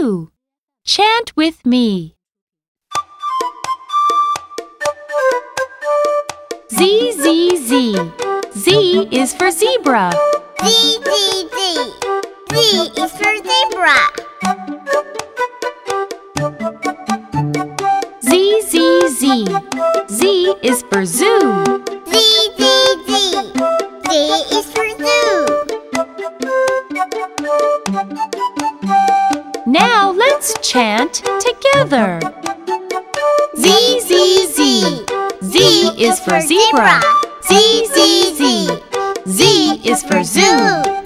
zoo. Chant with me. Z, Z, Z. Z is for zebra. Z, Z, Z. Z is for zebra. Z, Z, Z. Z is for zoo. Z, Z, Z. Z is for zoo. Now let's chant together. Z, Z, Z. Z is for zebra. Z, Z, Z. Z is for zoo.